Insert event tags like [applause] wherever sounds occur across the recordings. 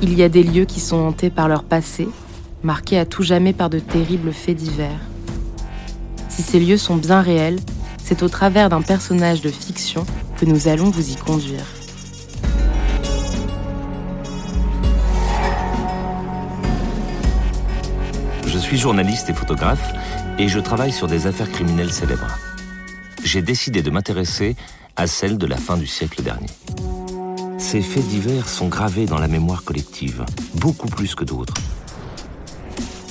Il y a des lieux qui sont hantés par leur passé, marqués à tout jamais par de terribles faits divers. Si ces lieux sont bien réels, c'est au travers d'un personnage de fiction que nous allons vous y conduire. Je suis journaliste et photographe et je travaille sur des affaires criminelles célèbres. J'ai décidé de m'intéresser à celles de la fin du siècle dernier. Ces faits divers sont gravés dans la mémoire collective, beaucoup plus que d'autres.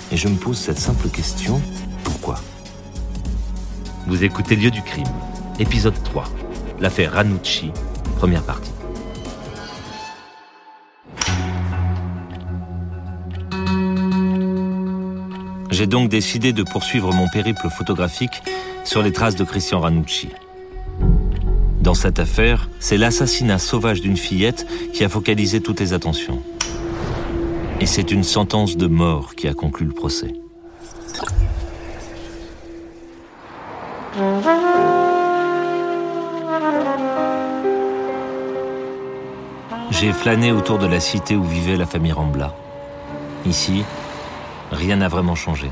Et je me pose cette simple question, pourquoi? Vous écoutez Lieu du crime, épisode 3, l'affaire Ranucci, première partie. J'ai donc décidé de poursuivre mon périple photographique sur les traces de Christian Ranucci. Dans cette affaire, c'est l'assassinat sauvage d'une fillette qui a focalisé toutes les attentions. Et c'est une sentence de mort qui a conclu le procès. J'ai flâné autour de la cité où vivait la famille Rambla. Ici, rien n'a vraiment changé.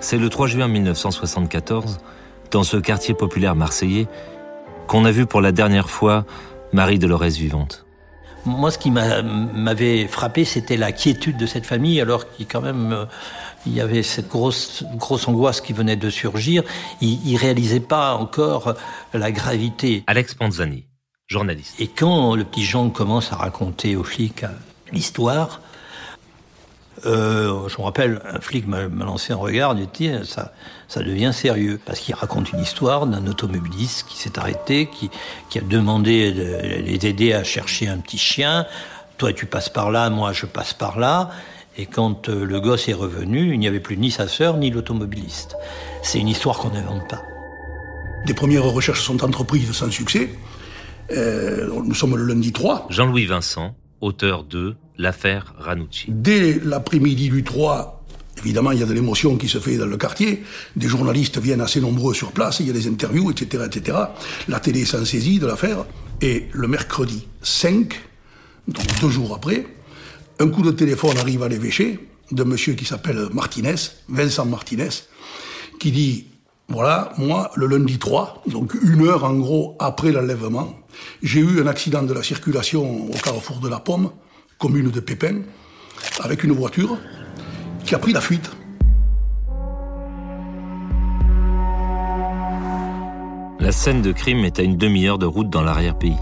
C'est le 3 juin 1974, dans ce quartier populaire marseillais, qu'on a vu pour la dernière fois Marie Dolores vivante. Moi, ce qui m'avait frappé, c'était la quiétude de cette famille, alors qu'il quand même euh, il y avait cette grosse grosse angoisse qui venait de surgir. Il, ne réalisait pas encore la gravité. Alex Panzani, journaliste. Et quand le petit Jean commence à raconter aux flics l'histoire, euh, je me rappelle, un flic m'a lancé un regard, il dit ça, ça devient sérieux parce qu'il raconte une histoire d'un automobiliste qui s'est arrêté, qui, qui a demandé de les aider à chercher un petit chien. Toi, tu passes par là, moi, je passe par là. Et quand euh, le gosse est revenu, il n'y avait plus ni sa sœur ni l'automobiliste. C'est une histoire qu'on n'invente pas. Des premières recherches sont entreprises sans succès. Euh, nous sommes le lundi 3. Jean-Louis Vincent, auteur de L'affaire Ranucci. Dès l'après-midi du 3, évidemment, il y a de l'émotion qui se fait dans le quartier. Des journalistes viennent assez nombreux sur place, il y a des interviews, etc., etc. La télé s'en saisit de l'affaire. Et le mercredi 5, donc deux jours après, un coup de téléphone arrive à l'évêché de monsieur qui s'appelle Martinez, Vincent Martinez, qui dit voilà, moi, le lundi 3, donc une heure en gros après l'enlèvement, j'ai eu un accident de la circulation au carrefour de la Pomme, commune de Pépin, avec une voiture qui a pris la fuite. La scène de crime est à une demi-heure de route dans l'arrière-pays.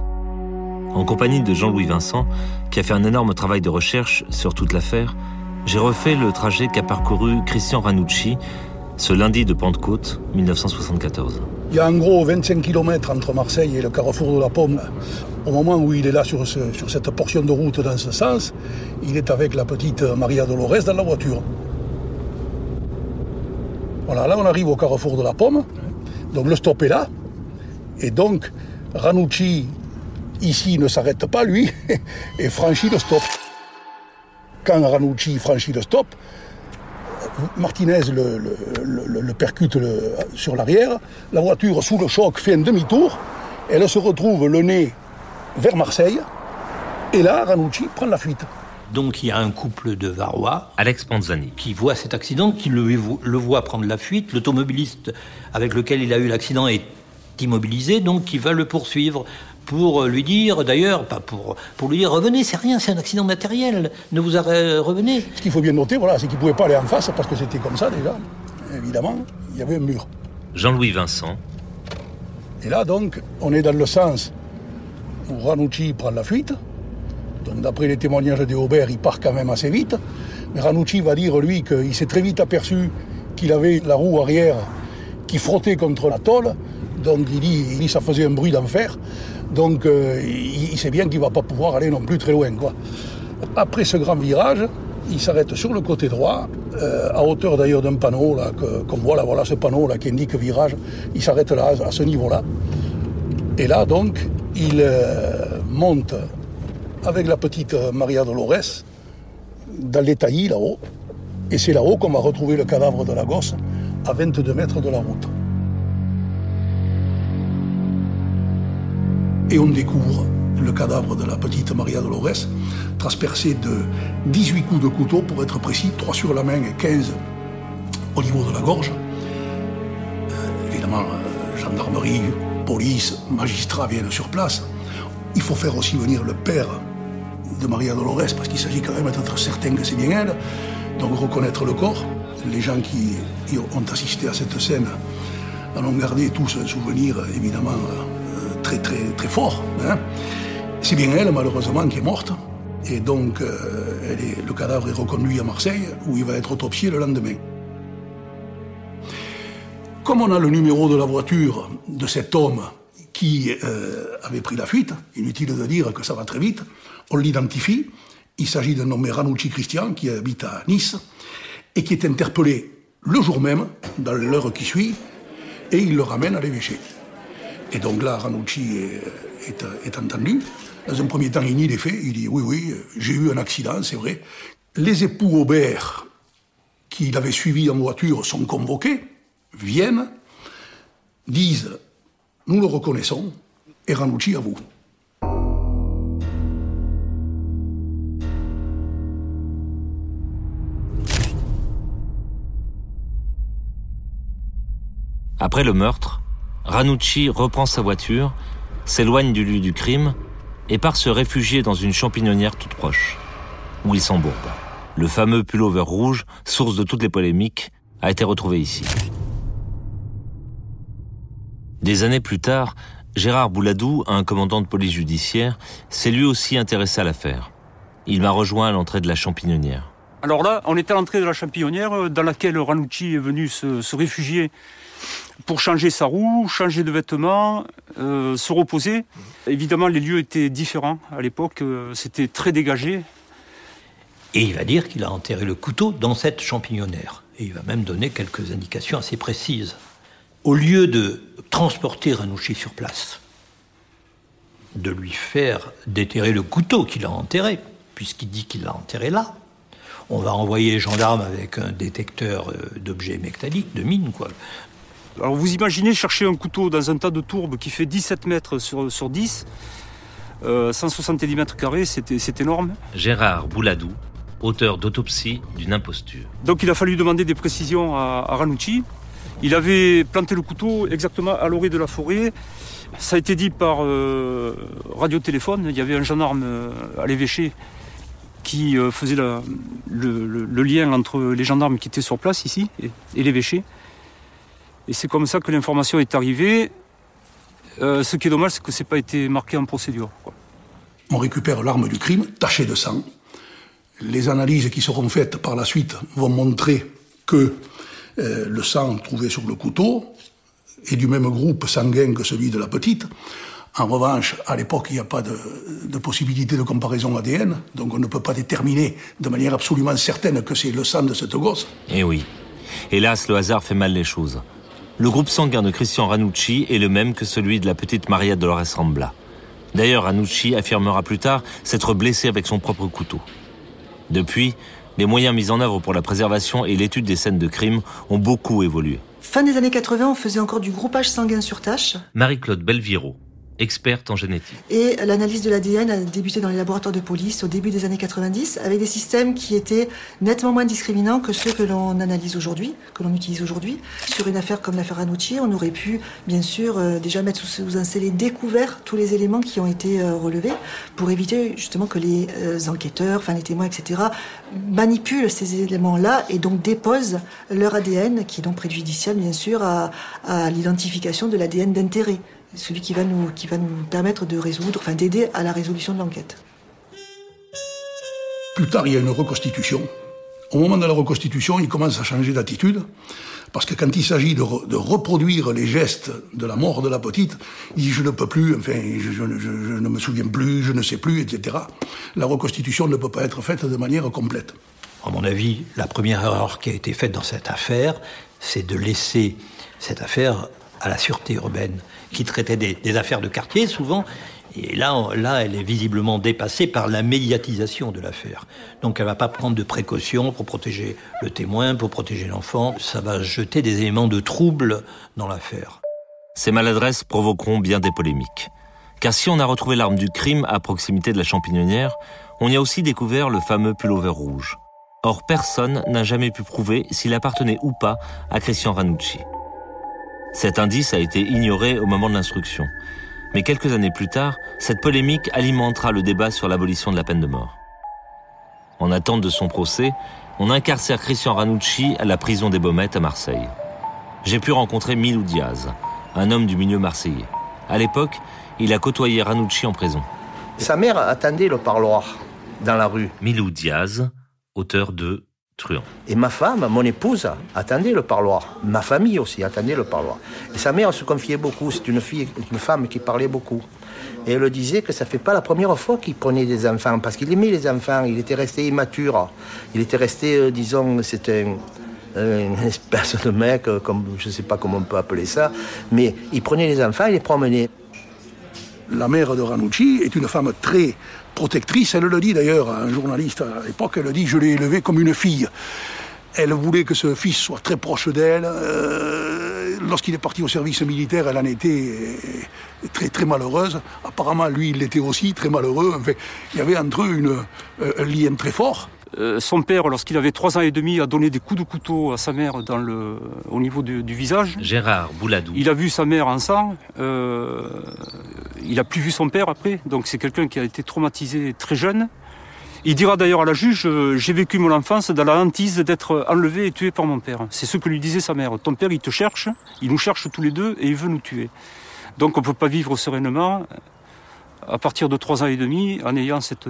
En compagnie de Jean-Louis Vincent, qui a fait un énorme travail de recherche sur toute l'affaire, j'ai refait le trajet qu'a parcouru Christian Ranucci ce lundi de Pentecôte 1974. Il y a en gros 25 km entre Marseille et le carrefour de la Pomme. Au moment où il est là sur, cette portion de route dans ce sens, il est avec la petite Maria Dolores dans la voiture. Voilà, là on arrive au carrefour de la Pomme. Donc le stop est là. Et donc Ranucci, ici, ne s'arrête pas, lui, [laughs] et franchit le stop. Quand Ranucci franchit le stop, Martinez le, percute sur l'arrière, la voiture sous le choc fait un demi-tour, elle se retrouve le nez vers Marseille, et là, Ranucci prend la fuite. Donc il y a un couple de Varois, Alex Panzani, qui voit cet accident, qui le, le voit prendre la fuite. L'automobiliste avec lequel il a eu l'accident est immobilisé, donc qui va le poursuivre pour lui dire, d'ailleurs, pas pour, pour lui dire revenez, c'est rien, c'est un accident matériel, ne vous revenez. Ce qu'il faut bien noter, voilà, c'est qu'il ne pouvait pas aller en face parce que c'était comme ça déjà. Évidemment, il y avait un mur. Jean-Louis Vincent. Et là, donc, on est dans le sens où Ranucci prend la fuite. Donc, d'après les témoignages des Aubert, il part quand même assez vite. Mais Ranucci va dire, lui, qu'il s'est très vite aperçu qu'il avait la roue arrière qui frottait contre la tôle. Donc, il dit, ça faisait un bruit d'enfer. Donc euh, il, sait bien qu'il ne va pas pouvoir aller non plus très loin. Après ce grand virage, il s'arrête sur le côté droit, euh, à hauteur d'ailleurs d'un panneau, qu'on voit là, voilà ce panneau là, qui indique virage, il s'arrête là, à ce niveau-là. Et là, donc, il euh, monte avec la petite Maria Dolores dans les taillis là-haut. Et c'est là-haut qu'on va retrouver le cadavre de la gosse, à 22 mètres de la route. Et on découvre le cadavre de la petite Maria Dolores, transpercé de 18 coups de couteau, pour être précis, 3 sur la main et 15 au niveau de la gorge. Euh, évidemment, euh, gendarmerie, police, magistrats viennent sur place. Il faut faire aussi venir le père de Maria Dolores, parce qu'il s'agit quand même d'être certain que c'est bien elle. Donc reconnaître le corps. Les gens qui ont assisté à cette scène en ont gardé tous un souvenir évidemment euh, très très fort. Hein. C'est bien elle malheureusement qui est morte. Et donc euh, le cadavre est reconduit à Marseille où il va être autopsié le lendemain. Comme on a le numéro de la voiture de cet homme qui euh, avait pris la fuite, inutile de dire que ça va très vite, on l'identifie. Il s'agit d'un nommé Ranucci Christian qui habite à Nice et qui est interpellé le jour même, dans l'heure qui suit, et il le ramène à l'évêché. Et donc là, Ranucci est, entendu. Dans un premier temps, il nie les faits. Il dit Oui, oui, j'ai eu un accident, c'est vrai. Les époux Aubert, qui l'avaient suivi en voiture, sont convoqués, viennent, disent Nous le reconnaissons, et Ranucci avoue. Après le meurtre, Ranucci reprend sa voiture, s'éloigne du lieu du crime et part se réfugier dans une champignonnière toute proche, où il s'embourbe. Le fameux pullover rouge, source de toutes les polémiques, a été retrouvé ici. Des années plus tard, Gérard Bouladou, un commandant de police judiciaire, s'est lui aussi intéressé à l'affaire. Il m'a rejoint à l'entrée de la champignonnière. Alors là, on est à l'entrée de la champignonnière euh, dans laquelle Ranucci est venu se réfugier pour changer sa roue, changer de vêtements, euh, se reposer. Évidemment, les lieux étaient différents à l'époque, euh, c'était très dégagé. Et il va dire qu'il a enterré le couteau dans cette champignonnaire. Et il va même donner quelques indications assez précises. Au lieu de transporter Ranouchi sur place, de lui faire déterrer le couteau qu'il a enterré, puisqu'il dit qu'il l'a enterré là, on va envoyer les gendarmes avec un détecteur euh, d'objets métalliques, de mines, quoi, alors vous imaginez chercher un couteau dans un tas de tourbes qui fait 17 mètres sur, sur 10, 170 mètres carrés, c'est énorme. Gérard Bouladou, auteur d'autopsie d'une imposture. Donc il a fallu demander des précisions à, Ranucci. Il avait planté le couteau exactement à l'orée de la forêt. Ça a été dit par euh, radiotéléphone. Il y avait un gendarme euh, à l'évêché qui euh, faisait le, lien entre les gendarmes qui étaient sur place ici et l'évêché. Et c'est comme ça que l'information est arrivée. Euh, ce qui est dommage, c'est que ce n'est pas été marqué en procédure. On récupère l'arme du crime, tachée de sang. Les analyses qui seront faites par la suite vont montrer que euh, le sang trouvé sur le couteau est du même groupe sanguin que celui de la petite. En revanche, à l'époque, il n'y a pas de, de, possibilité de comparaison ADN, donc on ne peut pas déterminer de manière absolument certaine que c'est le sang de cette gosse. Eh oui. Hélas, le hasard fait mal les choses. Le groupe sanguin de Christian Ranucci est le même que celui de la petite Maria Dolores Rambla. D'ailleurs, Ranucci affirmera plus tard s'être blessé avec son propre couteau. Depuis, les moyens mis en œuvre pour la préservation et l'étude des scènes de crime ont beaucoup évolué. Fin des années 80, on faisait encore du groupage sanguin sur tâche. Marie-Claude Belviro, experte en génétique. Et l'analyse de l'ADN a débuté dans les laboratoires de police au début des années 90 avec des systèmes qui étaient nettement moins discriminants que ceux que l'on analyse aujourd'hui, que l'on utilise aujourd'hui. Sur une affaire comme l'affaire Anouchi, on aurait pu bien sûr euh, déjà mettre sous, un scellé découvert tous les éléments qui ont été euh, relevés pour éviter justement que les euh, enquêteurs, enfin les témoins, etc., manipulent ces éléments-là et donc déposent leur ADN, qui est donc préjudiciable bien sûr à, à l'identification de l'ADN d'intérêt celui qui va nous, qui va nous permettre de résoudre, enfin d'aider à la résolution de l'enquête. Plus tard, il y a une reconstitution. Au moment de la reconstitution, il commence à changer d'attitude, parce que quand il s'agit de, reproduire les gestes de la mort de la petite, il dit je ne peux plus, enfin, je, ne me souviens plus, je ne sais plus, etc. La reconstitution ne peut pas être faite de manière complète. À mon avis, la première erreur qui a été faite dans cette affaire, c'est de laisser cette affaire à la sûreté urbaine qui traitait des, affaires de quartier souvent. Et là, là, elle est visiblement dépassée par la médiatisation de l'affaire. Donc elle va pas prendre de précautions pour protéger le témoin, pour protéger l'enfant. Ça va jeter des éléments de trouble dans l'affaire. Ces maladresses provoqueront bien des polémiques. Car si on a retrouvé l'arme du crime à proximité de la champignonnière, on y a aussi découvert le fameux pullover rouge. Or, personne n'a jamais pu prouver s'il appartenait ou pas à Christian Ranucci. Cet indice a été ignoré au moment de l'instruction. Mais quelques années plus tard, cette polémique alimentera le débat sur l'abolition de la peine de mort. En attente de son procès, on incarcère Christian Ranucci à la prison des Baumettes à Marseille. J'ai pu rencontrer Milou Diaz, un homme du milieu marseillais. À l'époque, il a côtoyé Ranucci en prison. Sa mère attendait le parloir dans la rue. Milou Diaz, auteur de Et ma femme, mon épouse, attendait le parloir. Ma famille aussi attendait le parloir. Sa mère se confiait beaucoup. C'est une fille, une femme qui parlait beaucoup. Et elle disait que ça fait pas la première fois qu'il prenait des enfants, parce qu'il aimait les enfants. Il était resté immature. Il était resté, euh, disons, c'était une espèce de mec, euh, comme je ne sais pas comment on peut appeler ça, mais il prenait les enfants, il les promenait. La mère de Ranucci est une femme très protectrice. Elle le dit d'ailleurs à un journaliste à l'époque. Elle dit Je l'ai élevé comme une fille. Elle voulait que ce fils soit très proche d'elle. Euh, Lorsqu'il est parti au service militaire, elle en était très très malheureuse. Apparemment, lui, il l'était aussi très malheureux. Il y avait entre eux une, un lien très fort. Euh, son père, lorsqu'il avait trois ans et demi, a donné des coups de couteau à sa mère dans le, au niveau du, du visage. Gérard Bouladou. Il a vu sa mère en sang. Euh, il a plus vu son père après. Donc c'est quelqu'un qui a été traumatisé très jeune. Il dira d'ailleurs à la juge euh, J'ai vécu mon enfance dans la hantise d'être enlevé et tué par mon père. C'est ce que lui disait sa mère. Ton père, il te cherche, il nous cherche tous les deux et il veut nous tuer. Donc on ne peut pas vivre sereinement à partir de trois ans et demi en ayant cette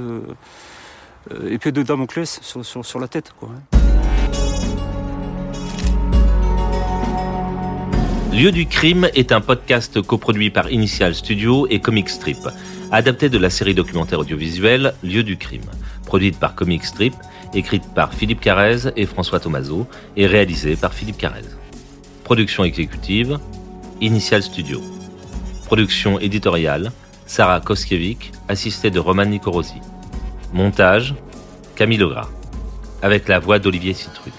épée de Damoclès sur, sur, sur la tête. Quoi. Lieu du crime est un podcast coproduit par Initial Studio et Comic Strip, adapté de la série documentaire audiovisuelle Lieu du crime, produite par Comic Strip, écrite par Philippe Carrez et François Tomaso et réalisée par Philippe Carrez. Production exécutive Initial Studio. Production éditoriale Sarah Koskiewicz, assistée de Roman Nicorosi. Montage Camille Legras, avec la voix d'Olivier Citruc.